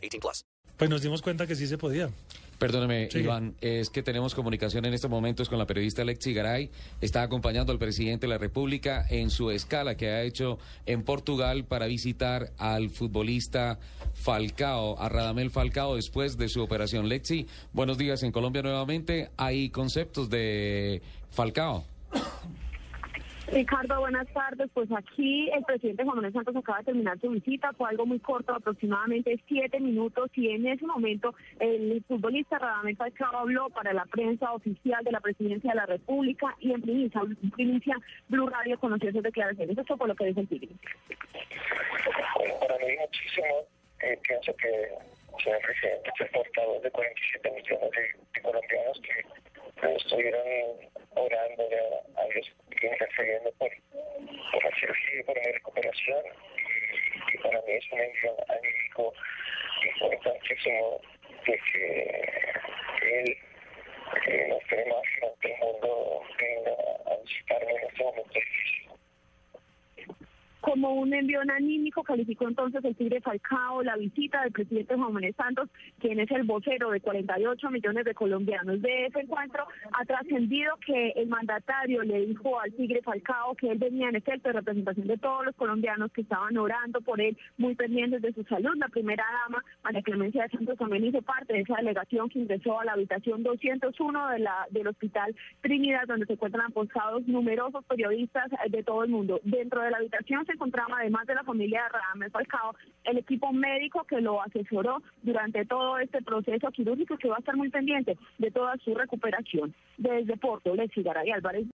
18 plus. Pues nos dimos cuenta que sí se podía. Perdóneme. Iván, es que tenemos comunicación en estos momentos con la periodista Lexi Garay. Está acompañando al presidente de la República en su escala que ha hecho en Portugal para visitar al futbolista Falcao, a Radamel Falcao, después de su operación. Lexi, buenos días en Colombia nuevamente. Hay conceptos de Falcao. Ricardo, buenas tardes. Pues aquí el presidente Juan Manuel Santos acaba de terminar su visita. Fue algo muy corto, aproximadamente siete minutos. Y en ese momento el futbolista Radamel Falcao habló para la prensa oficial de la presidencia de la República y en primicia, primicia Blue Radio conoció sus declaraciones. Eso fue lo que dijo el Tigre. Para mí muchísimo. Eh, pienso que señor presidente fue portavoz de 47 millones de, de colombianos que eh, estuvieron orando a, a Dios y intercediendo por, por la cirugía y por mi recuperación. Y, para mí es un envío anímico importantísimo de que él eh, nos más que el mundo venga a visitarme en este momento difícil. Como un envión anímico, calificó entonces el Tigre Falcao la visita del presidente Juan Manuel Santos, quien es el vocero de 48 millones de colombianos. De ese encuentro ha trascendido que el mandatario le dijo al Tigre Falcao que él venía en efecto de representación de todos los colombianos que estaban orando por él, muy pendientes de su salud. La primera dama, María Clemencia de Santos, también hizo parte de esa delegación que ingresó a la habitación 201 de la, del Hospital Trinidad, donde se encuentran apostados numerosos periodistas de todo el mundo. Dentro de la habitación se encontraba, además de la familia de Radamel Falcao, el equipo médico que lo asesoró durante todo este proceso quirúrgico que va a estar muy pendiente de toda su recuperación. Desde Porto, Lexi Garay Álvarez.